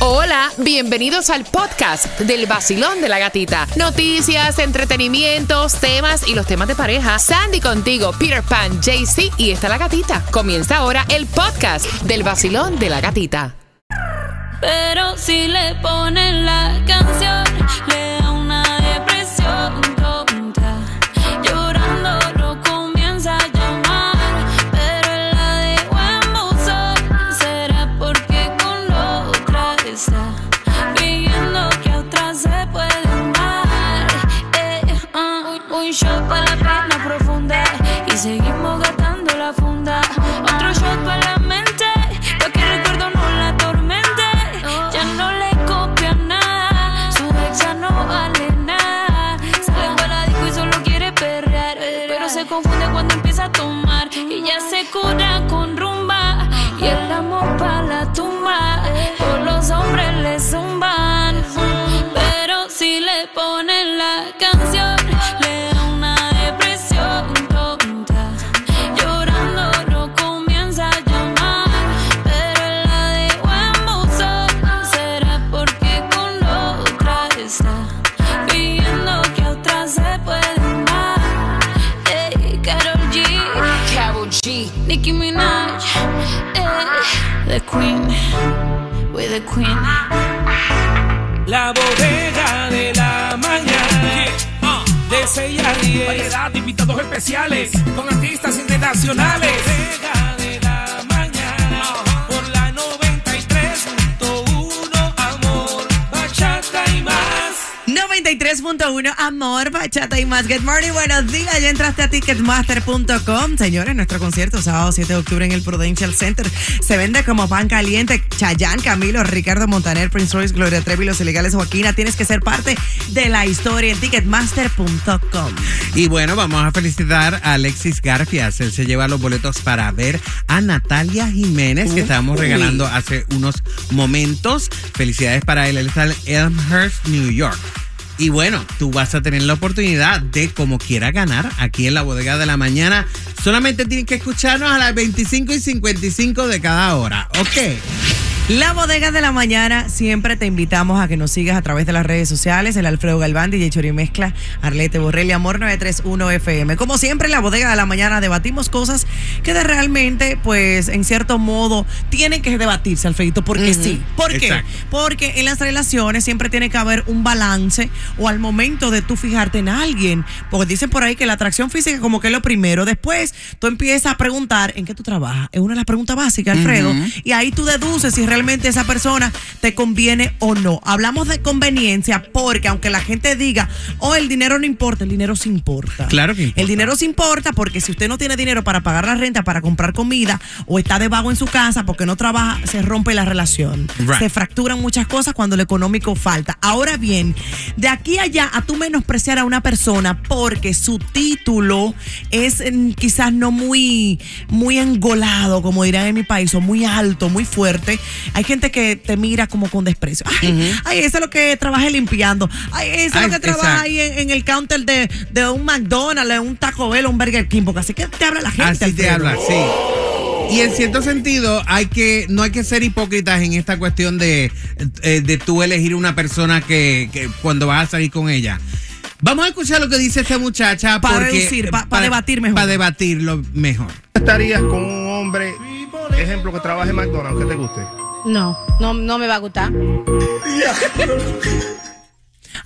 Hola, bienvenidos al podcast del vacilón de la gatita. Noticias, entretenimientos, temas y los temas de pareja. Sandy contigo, Peter Pan, JC y está la gatita. Comienza ahora el podcast del vacilón de la gatita. Pero si le ponen la canción, le shot para la pena profunda y seguimos gastando la funda. Otro shot para la mente, lo que recuerdo no la atormente. Ya no le copia nada, su ex ya no vale nada. Sale para la disco y solo quiere perrear, pero se confunde cuando empieza a tomar y ya se cura the Queen. La bodega de la mañana. De 6 a 10. Variedad de invitados especiales con artistas internacionales. 93.1 Amor, Bachata y más. Good morning, buenos días. Ya entraste a ticketmaster.com. Señores, nuestro concierto sábado 7 de octubre en el Prudential Center se vende como pan caliente. Chayán, Camilo, Ricardo Montaner, Prince Royce, Gloria Trevi, Los Ilegales, Joaquina. Tienes que ser parte de la historia en ticketmaster.com. Y bueno, vamos a felicitar a Alexis Garfias. Él se lleva los boletos para ver a Natalia Jiménez, que estábamos regalando hace unos momentos. Felicidades para él. Él está en Elmhurst, New York. Y bueno, tú vas a tener la oportunidad de, como quiera, ganar aquí en la bodega de la mañana. Solamente tienes que escucharnos a las 25 y 55 de cada hora. Ok. La bodega de la mañana, siempre te invitamos a que nos sigas a través de las redes sociales, el Alfredo Galván, DJ Chori Mezcla, Arlete Borrelli, Amor 931 FM. Como siempre, en la bodega de la mañana debatimos cosas que de realmente, pues, en cierto modo, tienen que debatirse, Alfredito, porque sí. ¿Por qué? Porque en las relaciones siempre tiene que haber un balance o al momento de tú fijarte en alguien, porque dicen por ahí que la atracción física como que es lo primero, después tú empiezas a preguntar en qué tú trabajas, es una de las preguntas básicas, Alfredo, y ahí tú deduces si realmente esa persona te conviene o no. Hablamos de conveniencia porque aunque la gente diga, oh, el dinero no importa, el dinero sí importa. Claro que importa. El dinero sí importa porque si usted no tiene dinero para pagar la renta, para comprar comida o está debajo en su casa porque no trabaja, se rompe la relación. Right. Se fracturan muchas cosas cuando lo económico falta. Ahora bien, de aquí a allá a tú menospreciar a una persona porque su título es mm, quizás no muy, muy engolado, como dirán en mi país, o muy alto, muy fuerte. Hay gente que te mira como con desprecio. Ay, ay ese es lo que trabaja limpiando. Ay, ese es Ay, lo que trabaja exacto. ahí en, en el counter de, de un McDonald's, de un Taco Bell, un Burger King, porque así que te habla la gente. Así te habla, sí. Y en cierto sentido, hay que, no hay que ser hipócritas en esta cuestión de, eh, de tú elegir una persona que, que cuando vas a salir con ella. Vamos a escuchar lo que dice esta muchacha. Para porque- deducir, pa- pa debatir mejor. Para debatirlo mejor. estarías con un hombre, ejemplo, que trabaje en McDonald's, que te guste? No, no, no me va a gustar.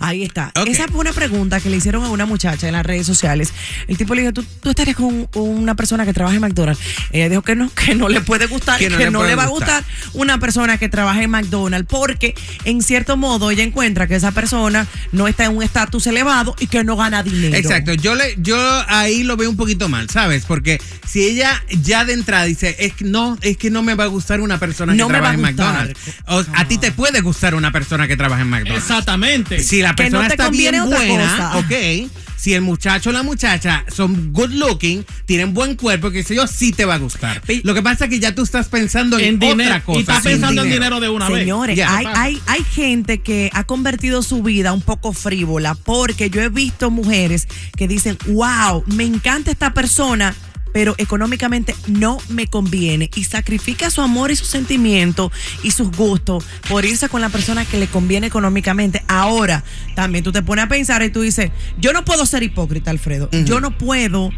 Ahí está. Esa fue una pregunta que le hicieron a una muchacha en las redes sociales. El tipo le dijo, ¿tú, tú estarías con una persona que trabaja en McDonald's? Ella dijo que no, que no le puede gustar, Que no le va a gustar. una persona que trabaja en McDonald's, porque en cierto modo ella encuentra que esa persona no está en un estatus elevado y que no gana dinero. Exacto, yo le, yo ahí lo veo un poquito mal, ¿sabes? Porque si ella ya de entrada dice, es que no, es que no me va a gustar una persona No que me va trabaja a en gustar. McDonald's. O, a ti te puede gustar una persona que trabaja en McDonald's. Exactamente. Si la Que no persona te está conviene bien otra buena, cosa. ok. Si el muchacho o la muchacha son good looking, tienen buen cuerpo, que sé yo, sí te va a gustar. Lo que pasa es que ya tú estás pensando en, En dinero. otra cosa. Y estás pensando en dinero de una vez. Señores, Ya. hay, hay, hay gente que ha convertido su vida un poco frívola porque yo he visto mujeres que dicen, wow, me encanta esta persona, pero económicamente no me conviene y sacrifica su amor y sus sentimientos y sus gustos por irse con la persona que le conviene económicamente. Ahora, también tú te pones a pensar y tú dices, yo no puedo ser hipócrita, Alfredo. Yo no puedo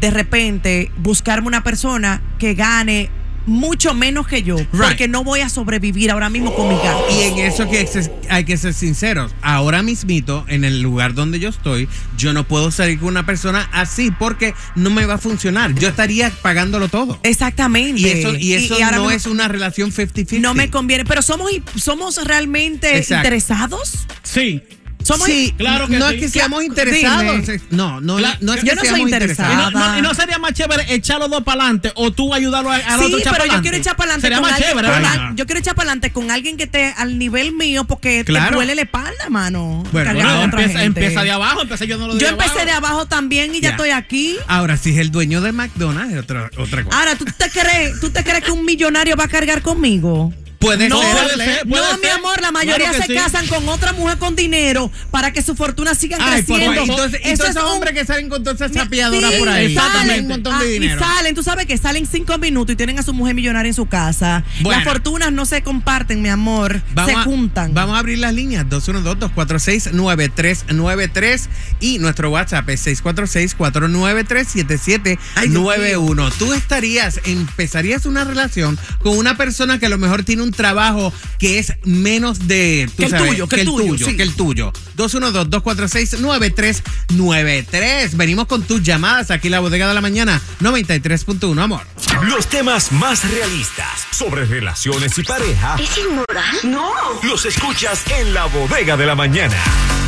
de repente buscarme una persona que gane mucho menos que yo, porque no voy a sobrevivir ahora mismo con mi gato. Y en eso que hay que ser sinceros. Ahora mismito, en el lugar donde yo estoy, yo no puedo salir con una persona así porque no me va a funcionar. Yo estaría pagándolo todo. Exactamente. Y eso, y eso no es una relación 50-50. No me conviene, pero somos somos realmente Exacto. interesados. Sí. Somos Sí, Claro que no sí. es que seamos Dime. interesados. No, no, Cla- no es que yo no soy seamos interesada. Y no, no- y no sería más chévere echar los dos para adelante o tú ayudarlo a- al Sí, otro pero yo quiero echar para adelante Sería con más alguien. chévere, con yo quiero echar para adelante con alguien que esté al nivel mío porque Claro. te duele la espalda, mano. Bueno, Bueno, a empieza, empieza de abajo, empecé yo no lo de Yo abajo. empecé de abajo también y ya Ya. estoy aquí. Ahora, si es el dueño de McDonald's, es otra, otra cosa. Ahora, ¿tú te crees, tú te crees que un millonario va a cargar conmigo? Puede no, ser. puede ser, puede no, mi ser. amor, la mayoría Claro se sí. casan con otra mujer con dinero para que su fortuna siga Ay, por creciendo. favor. Entonces, Eso todos es esos un- hombres que salen con todas esas chapeadoras sí, por ahí. exactamente. Salen un montón de Ah, dinero. Y salen, tú sabes que salen cinco minutos y tienen a su mujer millonaria en su casa. Bueno. Las fortunas no se comparten, mi amor. se a, juntan. vamos a abrir las líneas 212-246-9393 y nuestro WhatsApp es 646-493-7791. Tú estarías, empezarías una relación con una persona que a lo mejor tiene un trabajo que es menos de tú Que el sabes, tuyo, que el tuyo, sí. que el tuyo. 212-246-9393. Venimos con tus llamadas aquí en la bodega de la mañana 93.1, amor. Los temas más realistas sobre relaciones y pareja ¿Es inmoral? No. los escuchas en la bodega de la mañana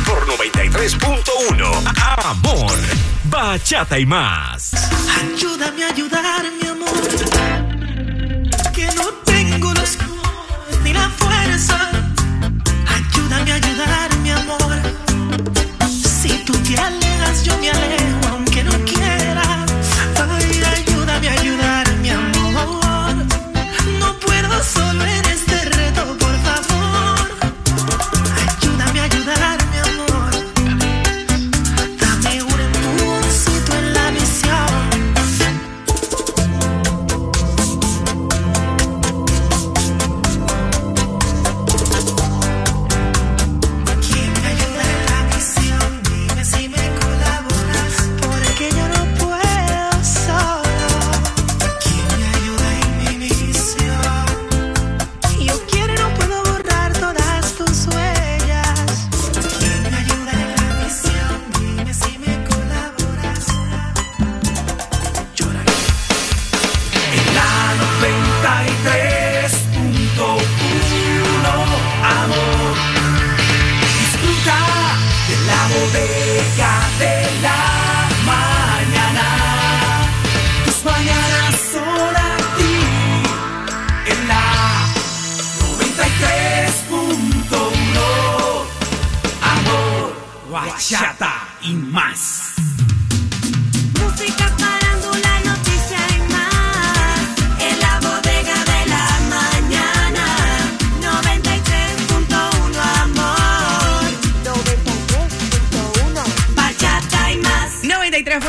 por 93.1. Amor, bachata y más. Ayúdame a ayudar, mi amor. Yo me alejo, 93.1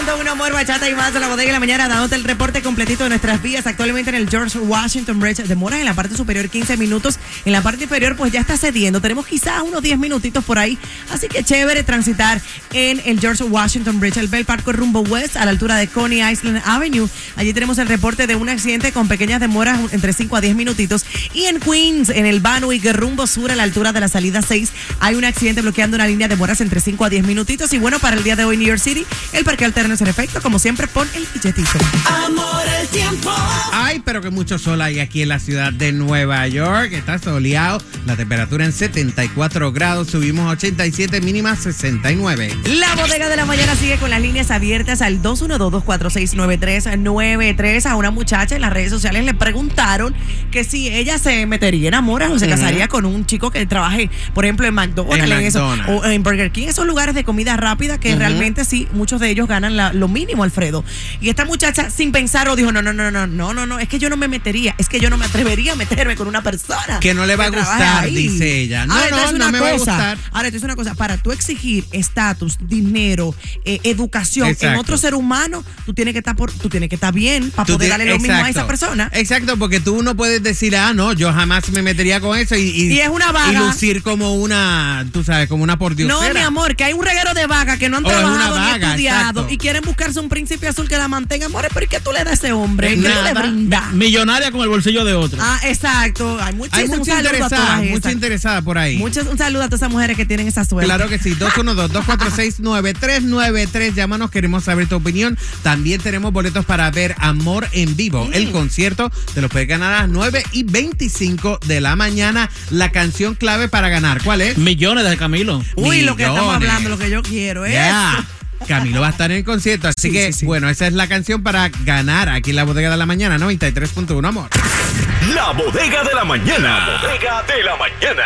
93.1 Amor Bachata y más de la bodega de la mañana dándote el reporte completito de nuestras vías actualmente en el George Washington Bridge demoras en la parte superior 15 minutos. En la parte inferior pues ya está cediendo. Tenemos quizás unos 10 minutitos por ahí. Así que chévere transitar en el George Washington Bridge. El Bell Park rumbo west a la altura de Coney Island Avenue. Allí tenemos el reporte de un accidente con pequeñas demoras entre 5 a 10 minutitos. Y en Queens en el Banwick rumbo sur a la altura de la salida 6 hay un accidente bloqueando una línea de demoras entre 5 a 10 minutitos. Y bueno para el día de hoy New York City el parque alterno en efecto como siempre pon el billetito Amor, el tiempo. Ay, pero que mucho sol hay aquí en la ciudad de Nueva York. Está soleado. La temperatura en 74 grados. Subimos a 87, mínima 69. La bodega de la mañana sigue con las líneas abiertas al 212-246-9393. A una muchacha en las redes sociales le preguntaron que si ella se metería en amores o se casaría con un chico que trabaje, por ejemplo, en McDonald's, En en eso, McDonald's. o en Burger King, esos lugares de comida rápida que realmente sí, muchos de ellos ganan la la- lo mínimo, Alfredo. Y esta muchacha, sin pensarlo, dijo: No, no, no, no, no, no, no, es que yo no me metería, es que yo no me atrevería a meterme con una persona. Que no le va a gustar, ahí". dice ella. No, Ahora, no, no una me va a cosa. gustar. Ahora, te dice una cosa: para tú exigir estatus, dinero, eh, educación en Exacto. otro ser humano, tú tienes que estar, por, tú tienes que estar bien para Tú poder darle lo mismo a esa exacto. persona. Exacto, porque tú no puedes decir, ah, no, yo jamás me metería con eso y, Y es una vaga. y lucir como una, tú sabes, como una pordiosera. No, mi amor, que hay un reguero de vagas que no han es una trabajado ni vaga, estudiado exacto. y quieren buscarse un príncipe azul que la mantenga. Amor, pero ¿y qué tú le das a ese hombre? ¿Qué tú le Nada. brindas? Millonaria con el bolsillo de otro. Ah, exacto. Hay, Hay mucha interesada, todas mucha esas. interesada por ahí. Muchas- un saludo a todas esas mujeres que tienen esa suerte. Claro que sí, 212-246-9393. Llámanos, queremos saber tu opinión. También tenemos boletos para ver Amor en Vivo. Mm. El concierto te lo puedes ganar a las 9 y 25 de la mañana. La canción clave para ganar, ¿cuál es? Millones de Camilo. Uy, lo que estamos hablando, lo que yo quiero es. Ya. Camilo va a estar en el concierto, así Sí, que sí, sí. bueno, esa es la canción para ganar aquí en la bodega de la mañana, 93.1 amor. La bodega de la mañana. La bodega de la mañana.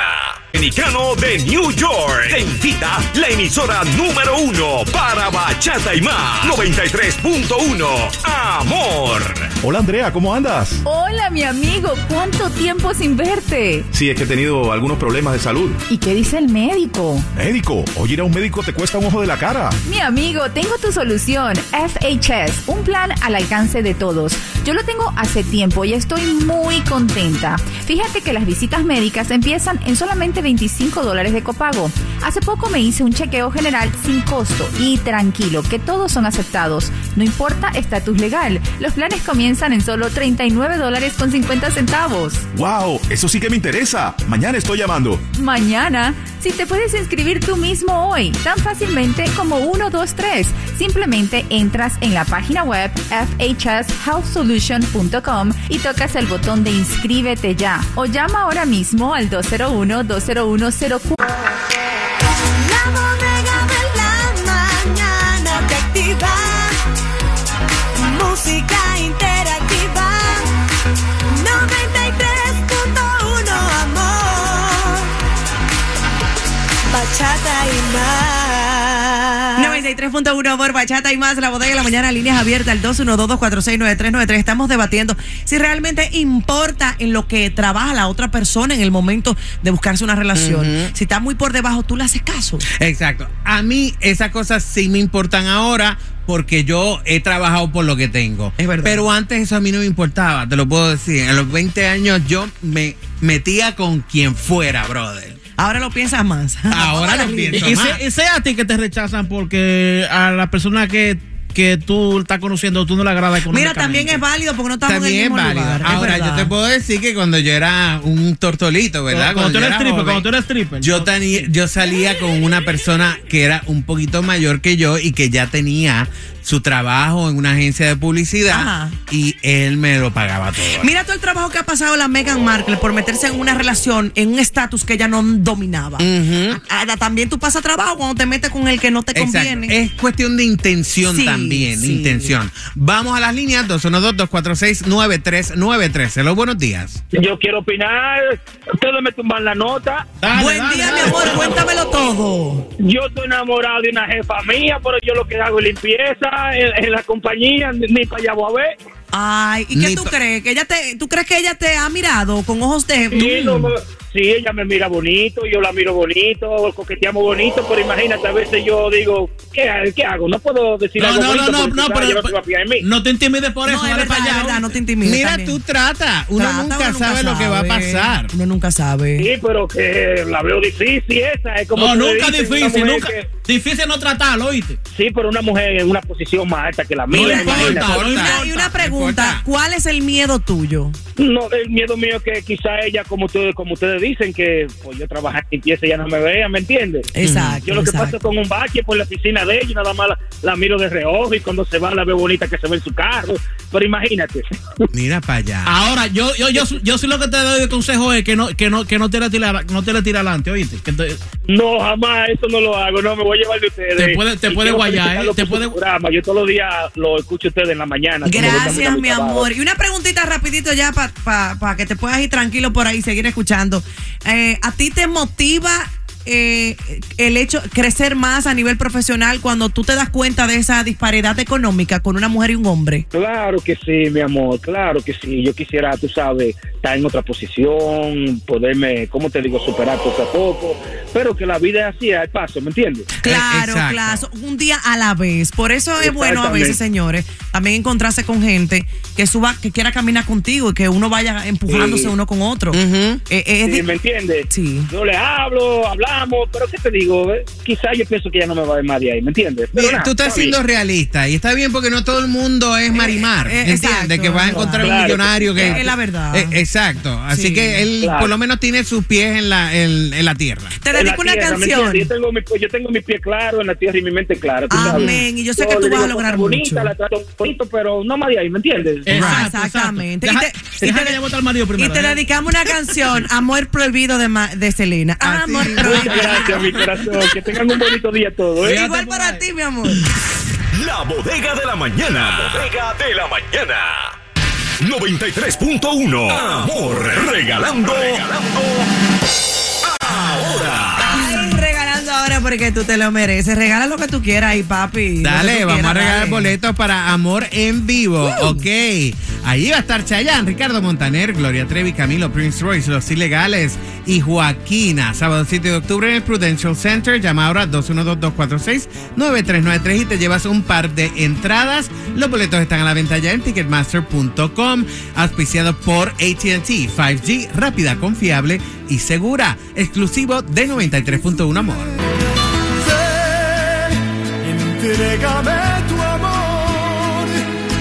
Dominicano de New York. Te invita la emisora número uno para bachata y más. 93.1 Amor. Hola Andrea, ¿cómo andas? Hola, mi amigo, ¿cuánto tiempo sin verte? Sí, es que he tenido algunos problemas de salud. ¿Y qué dice el médico? Médico, oye, ir a un médico te cuesta un ojo de la cara. Mi amigo, tengo tu solución, FHS, un plan al alcance de todos. Yo lo tengo hace tiempo y estoy muy contenta. Fíjate que las visitas médicas empiezan en solamente 25 dólares de copago. Hace poco me hice un chequeo general sin costo y tranquilo, que todos son aceptados. No importa estatus legal, los planes comienzan en solo 39 dólares con 50 centavos. ¡Wow! Eso sí que me interesa. Mañana estoy llamando. Mañana, si te puedes inscribir tú mismo hoy, tan fácilmente como 1, 2, 3. Simplemente entras en la página web solution.com y tocas el botón de inscríbete ya o llama ahora mismo al 201 201 04 93.1 por Bachata y más, la bodega de la mañana, líneas abiertas al 212-246-9393. Estamos debatiendo si realmente importa en lo que trabaja la otra persona en el momento de buscarse una relación. Si está muy por debajo, tú le haces caso. Exacto. A mí esas cosas sí me importan ahora porque yo he trabajado por lo que tengo. Es verdad. Pero antes eso a mí no me importaba, te lo puedo decir. En los 20 años yo me metía con quien fuera, brother. Ahora lo piensas más. Ahora lo y más. y sea a ti que te rechazan porque a la persona que, que tú estás conociendo tú no le agrada Mira, también es válido porque no estamos También en el mismo válido. lugar. es Ahora, yo te puedo decir que cuando yo era un tortolito, ¿verdad? Cuando tú yo eres era stripper, joven, cuando tú eres stripper. Yo, tenía- yo salía con una persona que era un poquito mayor que yo y que ya tenía su trabajo en una agencia de publicidad Ajá. y él me lo pagaba todo. Mira todo el trabajo que ha pasado la Meghan Markle por meterse en una relación, en un estatus que ella no dominaba. Ahora, también tú pasas trabajo cuando te metes con el que no te Exacto. conviene. Es cuestión de intención Sí, también, sí. intención. Vamos a las líneas 212-246-9393. Hello, buenos días. Yo quiero opinar. Ustedes me tumban la nota. Dale, Buen dale, día, dale. mi amor, cuéntamelo todo. Yo estoy enamorado de una jefa mía, pero yo lo que hago es limpieza en, en la compañía, ni, para allá voy a ver. Ay, ¿y qué Ni tú crees? ¿Que ella te, ¿Tú crees que ella te ha mirado con ojos de... Sí, Mm. no, no, sí, ella me mira bonito, yo la miro bonito, coqueteamos bonito, pero imagínate, a veces yo digo, ¿qué, qué hago? No puedo decir No, algo no, no, bonito no, no, pero, ella no te intimides por eso, No, es dale verdad, para es allá. verdad, no te intimides. Mira, también. tú trata. Uno Trata, nunca uno sabe lo que va a pasar. Uno nunca sabe. Sí, pero que la veo difícil esa, es como No, nunca dicen, difícil, nunca. que- Difícil no tratarlo, ¿oíste? sí, pero una mujer en una posición más alta que la mía. No imagínate. importa, no Y una, importa. y una no pregunta. ¿cuál es el miedo tuyo? No, el miedo mío es que quizá ella, como ustedes, como ustedes dicen, que pues yo trabajo en limpieza y ella no me vea, ¿me entiendes? Exacto. Yo lo que exacto. paso con un bache por la piscina de ella, y nada más la, la miro de reojo y cuando se va la veo bonita que se ve en su carro. Pero imagínate. Mira para allá. Ahora, yo, yo, yo, yo sí lo que te doy de consejo es que no, que no, que no te le tira, no te tira adelante, ¿oíste? Que te- No, jamás, eso no lo hago, no, me voy a llevar de ustedes. Te puede- te puede guayar, ¿eh? Te puede- programa. Yo todos los días lo escucho a ustedes en la mañana. Gracias, mi trabajo. amor. Y una preguntita rapidito ya para que te puedas ir tranquilo por ahí y seguir escuchando. Eh, ¿A ti te motiva eh, el hecho, crecer más a nivel profesional cuando tú te das cuenta de esa disparidad económica con una mujer y un hombre? Claro que sí, mi amor, claro que sí. Yo quisiera, tú sabes, estar en otra posición, poderme, ¿cómo te digo?, superar poco a poco, pero que la vida es así, al paso, ¿me entiendes? Claro, Exacto. claro, un día a la vez. Por eso es bueno a veces, señores, también encontrarse con gente que suba, que quiera caminar contigo y que uno vaya empujándose Sí. uno con otro. Eh, eh, Sí, ¿Me entiendes? Sí. Yo le hablo, hablamos, pero ¿qué te digo? Eh, Quizá yo pienso que ya no me va a ver más de ahí, ¿me entiendes? Pero Mira, nada, tú estás está bien. siendo realista y está bien porque no todo el mundo es Marimar. eh, ¿Entiendes? exacto. Que vas a encontrar un millonario que. Es la verdad. Eh, exacto. Así Sí. que él Claro. por lo menos tiene sus pies en la, en, en la tierra. Te dedico una tierra, ¿me canción. entiendes? Yo tengo, mi, yo tengo mi pie claro en la tierra y mi mente clara. Amén. Y yo sé que tú vas a lograr cosas mucho. la trato bonito, pero no más de ahí, ¿me entiendes? Exacto, Exactamente. exacto. Y Deja, te- y que al marido Y primero. te ¿eh? dedicamos una canción, Amor Prohibido de, Selena. Así Amor. Prohibido. Muchas gracias, mi corazón. Que tengan un bonito día todos. ¿eh? Igual para ti, mi amor. La bodega de la mañana. La bodega de la mañana. 93.1. Amor, regalando. Regalando. Ahora. Porque tú te lo mereces. Regala lo que tú quieras ahí, papi. Dale, vamos a regalar dale. boletos para Amor en Vivo. Ok. Allí va a estar Chayanne, Ricardo Montaner, Gloria Trevi, Camilo Prince Royce, Los Ilegales y Joaquina. Sábado 7 de octubre en el Prudential Center. Llama ahora 212-246-9393 y te llevas un par de entradas. Los boletos están a la venta ya en ticketmaster.com. Auspiciado por ATT 5G, rápida, confiable y segura. Exclusivo de 93.1 Amor. Entrégame tu amor,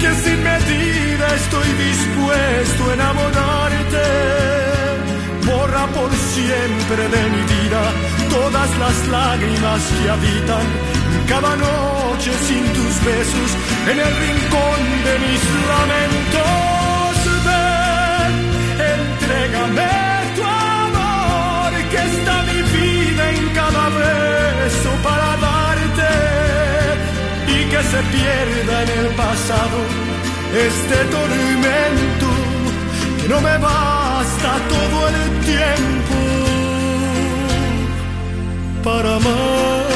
que sin medida estoy dispuesto a enamorarte. Borra por siempre de mi vida todas las lágrimas que habitan cada noche sin tus besos en el rincón de mis lamentos. Ven, entrégame se pierda en el pasado este tormento que no me basta todo el tiempo para amarte.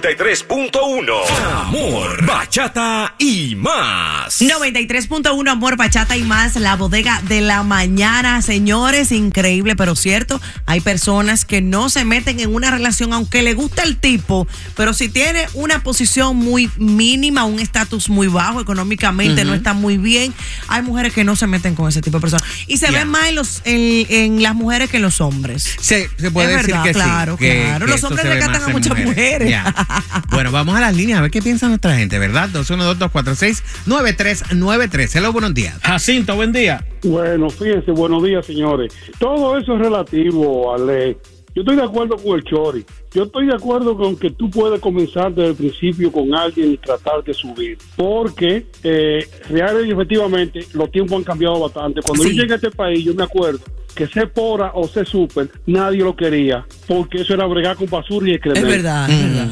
93.1. Amor, bachata y más. 93.1 Amor, Bachata y más, la bodega de la mañana, señores, increíble, pero cierto, hay personas que no se meten en una relación aunque le gusta el tipo, pero si tiene una posición muy mínima, un estatus muy bajo, económicamente no está muy bien, hay mujeres que no se meten con ese tipo de personas. Y se Ya. ven más en, los, en, en las mujeres que en los hombres. Se, se puede Es decir verdad, que claro, sí. que- claro. que Los hombres rescatan a muchas mujeres. Bueno, vamos a las líneas a ver qué piensa nuestra gente, ¿verdad? 212-246-9393. Hello, buenos días. Jacinto, buen día. Bueno, fíjense, buenos días, señores. Todo eso es relativo, Ale. Yo estoy de acuerdo con el Chori. Yo estoy de acuerdo con que tú puedes comenzar desde el principio con alguien y tratar de subir. Porque eh, real y efectivamente los tiempos han cambiado bastante. Cuando Sí. yo llegué a este país, yo me acuerdo que ser pora o ser super, nadie lo quería. Porque eso era bregar con basura y Es excremento. verdad, es verdad.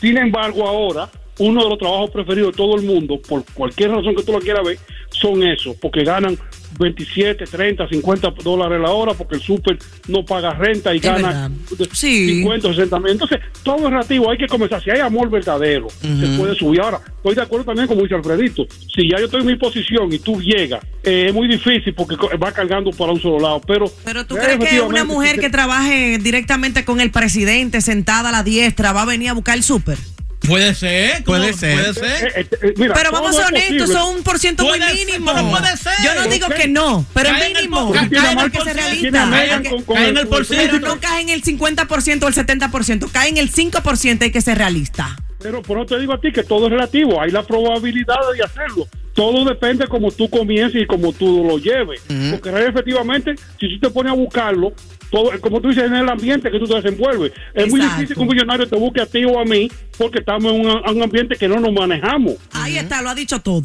Sin embargo, ahora, uno de los trabajos preferidos de todo el mundo, por cualquier razón que tú lo quieras ver, son esos, porque ganan 27, 30, 50 dólares la hora, porque el súper no paga renta y Es gana. Sí. 50, 60 mil. Entonces, todo es relativo, hay que comenzar. Si hay amor verdadero, se puede subir. Ahora, estoy de acuerdo también como dice Alfredito. Si ya yo estoy en mi posición y tú llegas, eh, es muy difícil porque va cargando para un solo lado. Pero, Pero tú crees que una mujer que trabaje directamente con el presidente sentada a la diestra va a venir a buscar el súper. Puede ser. ¿cómo? Puede ser. Puede ser. Eh, eh, eh, mira, Pero vamos a ser es honestos, son un por ciento muy Puede ser, mínimo. pero puede ser. Yo no digo que no, pero Cae es en el mínimo. tienes Hay mal que ser con- con cae el- en el por Pero ciento. no cae en el 50% o el 70%, cae en el 5%, hay que ser realista. Pero por eso te digo a ti que todo es relativo, hay la probabilidad de hacerlo. Todo depende como tú comiences y como tú lo lleves. Porque realmente, efectivamente, si tú te pones a buscarlo, como tú dices, en el ambiente que tú te desenvuelves, es muy difícil que un millonario te busque a ti o a mí porque estamos en un, un ambiente que no nos manejamos. Ahí está, lo ha dicho todo.